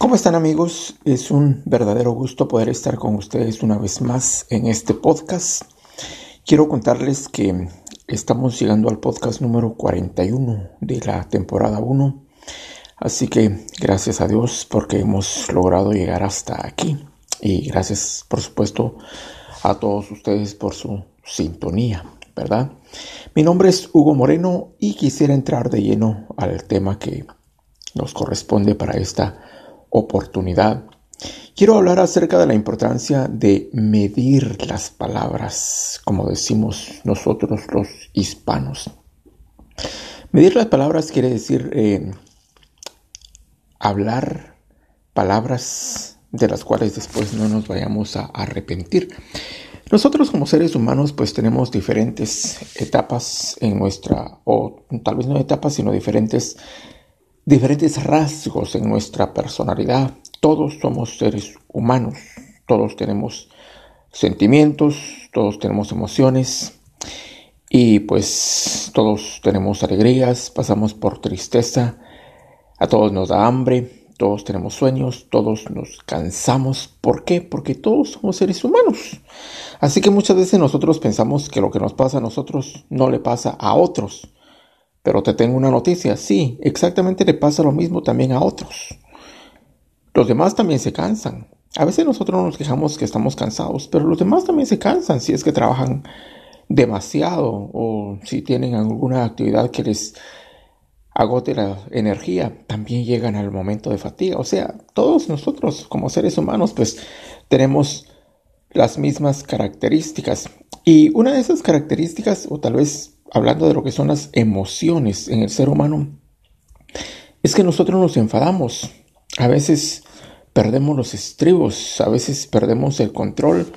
¿Cómo están amigos? Es un verdadero gusto poder estar con ustedes una vez más en este podcast. Quiero contarles que estamos llegando al podcast número 41 de la temporada 1. Así que gracias a Dios porque hemos logrado llegar hasta aquí. Y gracias por supuesto a todos ustedes por su sintonía, ¿verdad? Mi nombre es Hugo Moreno y quisiera entrar de lleno al tema que nos corresponde para esta oportunidad. Quiero hablar acerca de la importancia de medir las palabras, como decimos nosotros los hispanos. Medir las palabras quiere decir eh, hablar palabras de las cuales después no nos vayamos a arrepentir. Nosotros como seres humanos pues tenemos diferentes etapas en nuestra, o tal vez no etapas, sino diferentes diferentes rasgos en nuestra personalidad. Todos somos seres humanos, todos tenemos sentimientos, todos tenemos emociones y pues todos tenemos alegrías, pasamos por tristeza, a todos nos da hambre, todos tenemos sueños, todos nos cansamos. ¿Por qué? Porque todos somos seres humanos. Así que muchas veces nosotros pensamos que lo que nos pasa a nosotros no le pasa a otros. Pero te tengo una noticia, sí, exactamente le pasa lo mismo también a otros. Los demás también se cansan. A veces nosotros nos quejamos que estamos cansados, pero los demás también se cansan si es que trabajan demasiado o si tienen alguna actividad que les agote la energía, también llegan al momento de fatiga. O sea, todos nosotros como seres humanos pues tenemos las mismas características. Y una de esas características, o tal vez hablando de lo que son las emociones en el ser humano, es que nosotros nos enfadamos. A veces perdemos los estribos, a veces perdemos el control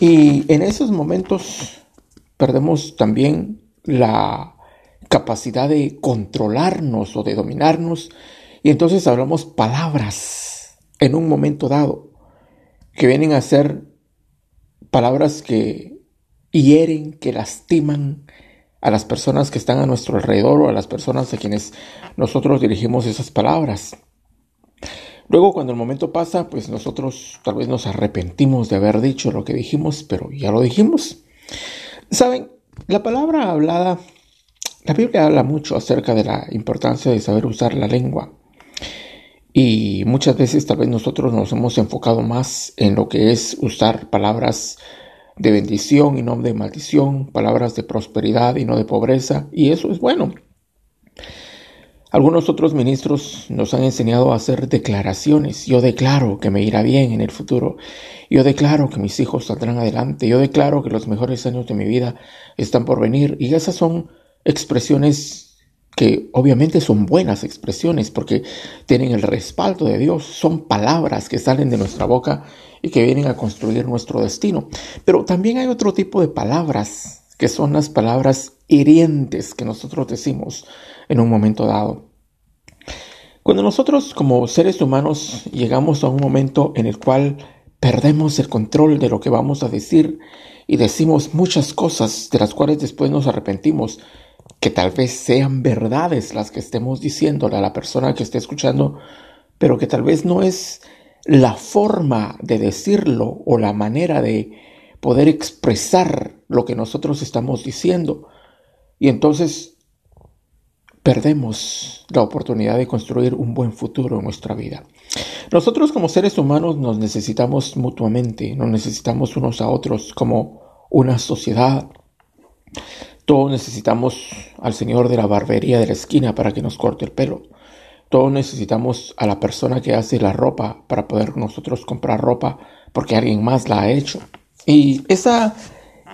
y en esos momentos perdemos también la capacidad de controlarnos o de dominarnos y entonces hablamos palabras en un momento dado que vienen a ser palabras que hieren, que lastiman, a las personas que están a nuestro alrededor o a las personas a quienes nosotros dirigimos esas palabras. Luego cuando el momento pasa, pues nosotros tal vez nos arrepentimos de haber dicho lo que dijimos, pero ya lo dijimos. Saben, la palabra hablada, la Biblia habla mucho acerca de la importancia de saber usar la lengua. Y muchas veces tal vez nosotros nos hemos enfocado más en lo que es usar palabras de bendición y no de maldición, palabras de prosperidad y no de pobreza, y eso es bueno. Algunos otros ministros nos han enseñado a hacer declaraciones. Yo declaro que me irá bien en el futuro. Yo declaro que mis hijos saldrán adelante. Yo declaro que los mejores años de mi vida están por venir. Y esas son expresiones que obviamente son buenas expresiones porque tienen el respaldo de Dios. Son palabras que salen de nuestra boca y que vienen a construir nuestro destino. Pero también hay otro tipo de palabras, que son las palabras hirientes que nosotros decimos en un momento dado. Cuando nosotros como seres humanos llegamos a un momento en el cual perdemos el control de lo que vamos a decir y decimos muchas cosas de las cuales después nos arrepentimos, que tal vez sean verdades las que estemos diciéndole a la persona que esté escuchando, pero que tal vez no es la forma de decirlo o la manera de poder expresar lo que nosotros estamos diciendo. Y entonces perdemos la oportunidad de construir un buen futuro en nuestra vida. Nosotros como seres humanos nos necesitamos mutuamente, nos necesitamos unos a otros como una sociedad. Todos necesitamos al señor de la barbería de la esquina para que nos corte el pelo. Todos necesitamos a la persona que hace la ropa para poder nosotros comprar ropa porque alguien más la ha hecho. Y esa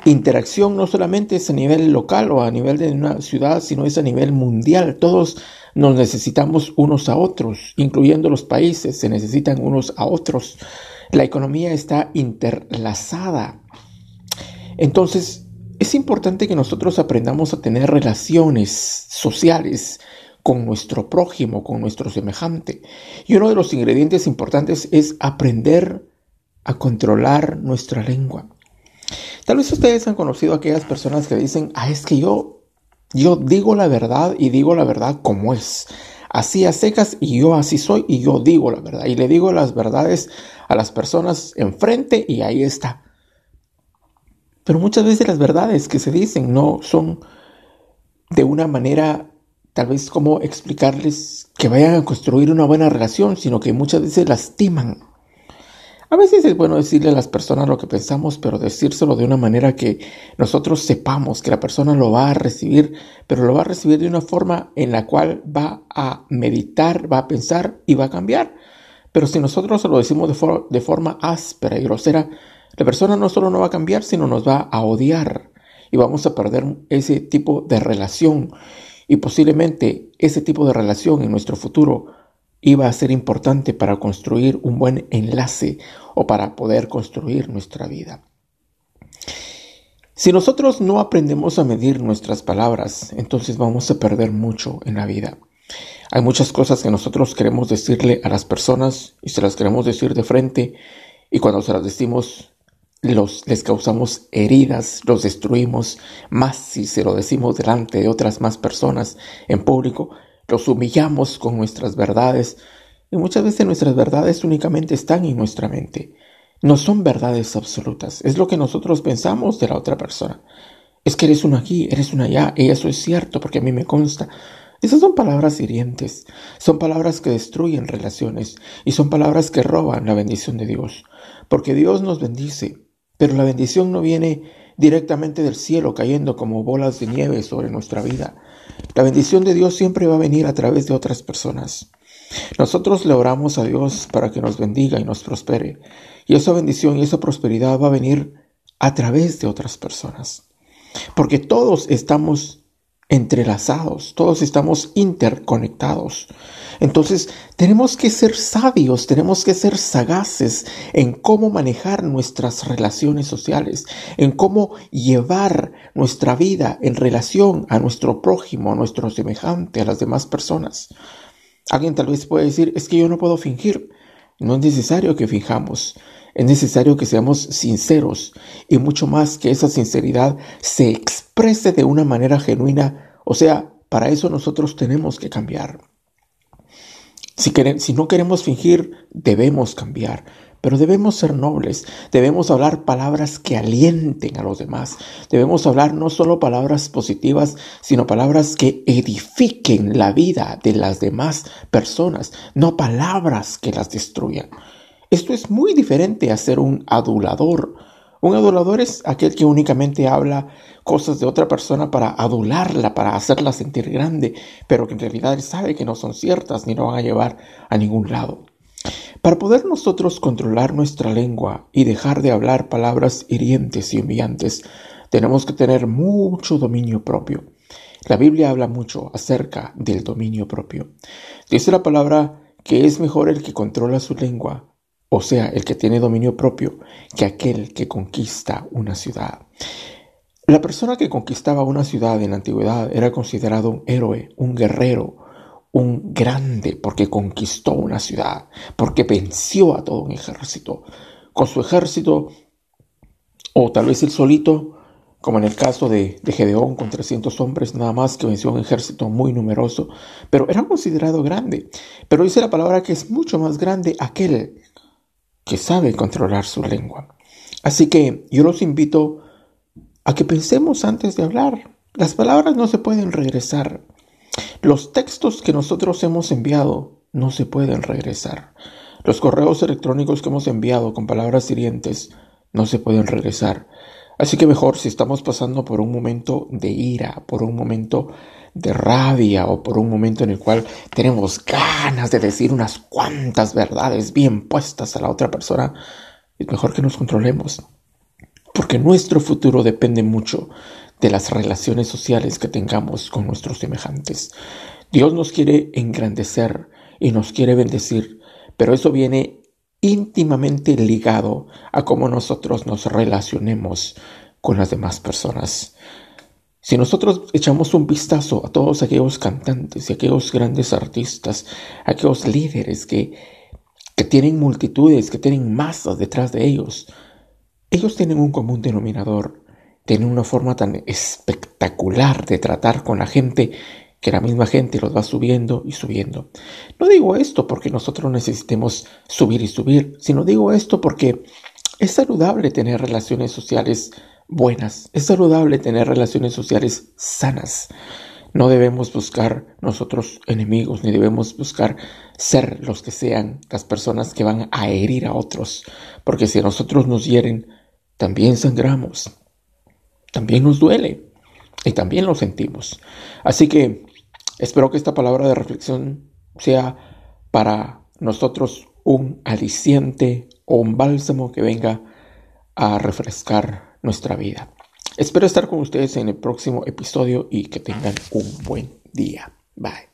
interacción no solamente es a nivel local o a nivel de una ciudad, sino es a nivel mundial. Todos nos necesitamos unos a otros, incluyendo los países, se necesitan unos a otros. La economía está interlazada. Entonces, es importante que nosotros aprendamos a tener relaciones sociales con nuestro prójimo, con nuestro semejante. Y uno de los ingredientes importantes es aprender a controlar nuestra lengua. Tal vez ustedes han conocido a aquellas personas que dicen, ah, es que yo, yo digo la verdad y digo la verdad como es. así a secas y yo así soy y yo digo la verdad y le digo las verdades a las personas enfrente y ahí está. Pero muchas veces las verdades que se dicen no son de una manera tal vez como explicarles que vayan a construir una buena relación, sino que muchas veces lastiman. A veces es bueno decirle a las personas lo que pensamos, pero decírselo de una manera que nosotros sepamos que la persona lo va a recibir, pero lo va a recibir de una forma en la cual va a meditar, va a pensar y va a cambiar. Pero si nosotros lo decimos de, de forma áspera y grosera, la persona no solo no va a cambiar, sino nos va a odiar y vamos a perder ese tipo de relación. Y posiblemente ese tipo de relación en nuestro futuro iba a ser importante para construir un buen enlace o para poder construir nuestra vida. Si nosotros no aprendemos a medir nuestras palabras, entonces vamos a perder mucho en la vida. Hay muchas cosas que nosotros queremos decirle a las personas y se las queremos decir de frente y cuando se las decimos los, les causamos heridas, los destruimos, más si se lo decimos delante de otras más personas en público, los humillamos con nuestras verdades, y muchas veces nuestras verdades únicamente están en nuestra mente. No son verdades absolutas, es lo que nosotros pensamos de la otra persona. Es que eres una aquí, eres una allá, y eso es cierto porque a mí me consta. Esas son palabras hirientes, son palabras que destruyen relaciones y son palabras que roban la bendición de Dios, porque Dios nos bendice, pero la bendición no viene directamente del cielo cayendo como bolas de nieve sobre nuestra vida. La bendición de Dios siempre va a venir a través de otras personas. Nosotros le oramos a Dios para que nos bendiga y nos prospere. Y esa bendición y esa prosperidad va a venir a través de otras personas. Porque todos estamos entrelazados, todos estamos interconectados. Entonces tenemos que ser sabios, tenemos que ser sagaces en cómo manejar nuestras relaciones sociales, en cómo llevar nuestra vida en relación a nuestro prójimo, a nuestro semejante, a las demás personas. Alguien tal vez puede decir, es que yo no puedo fingir. No es necesario que fijamos, es necesario que seamos sinceros y mucho más que esa sinceridad se exprese de una manera genuina. O sea, para eso nosotros tenemos que cambiar. Si, no queremos fingir, debemos cambiar. Pero debemos ser nobles, debemos hablar palabras que alienten a los demás, debemos hablar no solo palabras positivas, sino palabras que edifiquen la vida de las demás personas, no palabras que las destruyan. Esto es muy diferente a ser un adulador. Un adulador es aquel que únicamente habla cosas de otra persona para adularla, para hacerla sentir grande, pero que en realidad él sabe que no son ciertas ni lo van a llevar a ningún lado. Para poder nosotros controlar nuestra lengua y dejar de hablar palabras hirientes y humillantes, tenemos que tener mucho dominio propio. La Biblia habla mucho acerca del dominio propio. Dice la palabra que es mejor el que controla su lengua, o sea, el que tiene dominio propio, que aquel que conquista una ciudad. La persona que conquistaba una ciudad en la antigüedad era considerado un héroe, un guerrero, un grande porque conquistó una ciudad, porque venció a todo un ejército. Con su ejército, o tal vez él solito, como en el caso de, Gedeón con 300 hombres nada más que venció un ejército muy numeroso, pero era considerado grande. Pero dice la palabra que es mucho más grande aquel que sabe controlar su lengua. Así que yo los invito a que pensemos antes de hablar. Las palabras no se pueden regresar. Los textos que nosotros hemos enviado no se pueden regresar. Los correos electrónicos que hemos enviado con palabras hirientes no se pueden regresar. Así que mejor si estamos pasando por un momento de ira, por un momento de rabia o por un momento en el cual tenemos ganas de decir unas cuantas verdades bien puestas a la otra persona, es mejor que nos controlemos. Porque nuestro futuro depende mucho de las relaciones sociales que tengamos con nuestros semejantes. Dios nos quiere engrandecer y nos quiere bendecir, pero eso viene íntimamente ligado a cómo nosotros nos relacionemos con las demás personas. Si nosotros echamos un vistazo a todos aquellos cantantes y aquellos grandes artistas, aquellos líderes que, que tienen multitudes, que tienen masas detrás de ellos, ellos tienen un común denominador tiene una forma tan espectacular de tratar con la gente que la misma gente los va subiendo y subiendo. No digo esto porque nosotros necesitemos subir y subir, sino digo esto porque es saludable tener relaciones sociales buenas, es saludable tener relaciones sociales sanas. No debemos buscar nosotros enemigos, ni debemos buscar ser los que sean las personas que van a herir a otros, porque si a nosotros nos hieren, también sangramos, también nos duele y también lo sentimos. Así que Espero que esta palabra de reflexión sea para nosotros un aliciente o un bálsamo que venga a refrescar nuestra vida. Espero estar con ustedes en el próximo episodio y que tengan un buen día. Bye.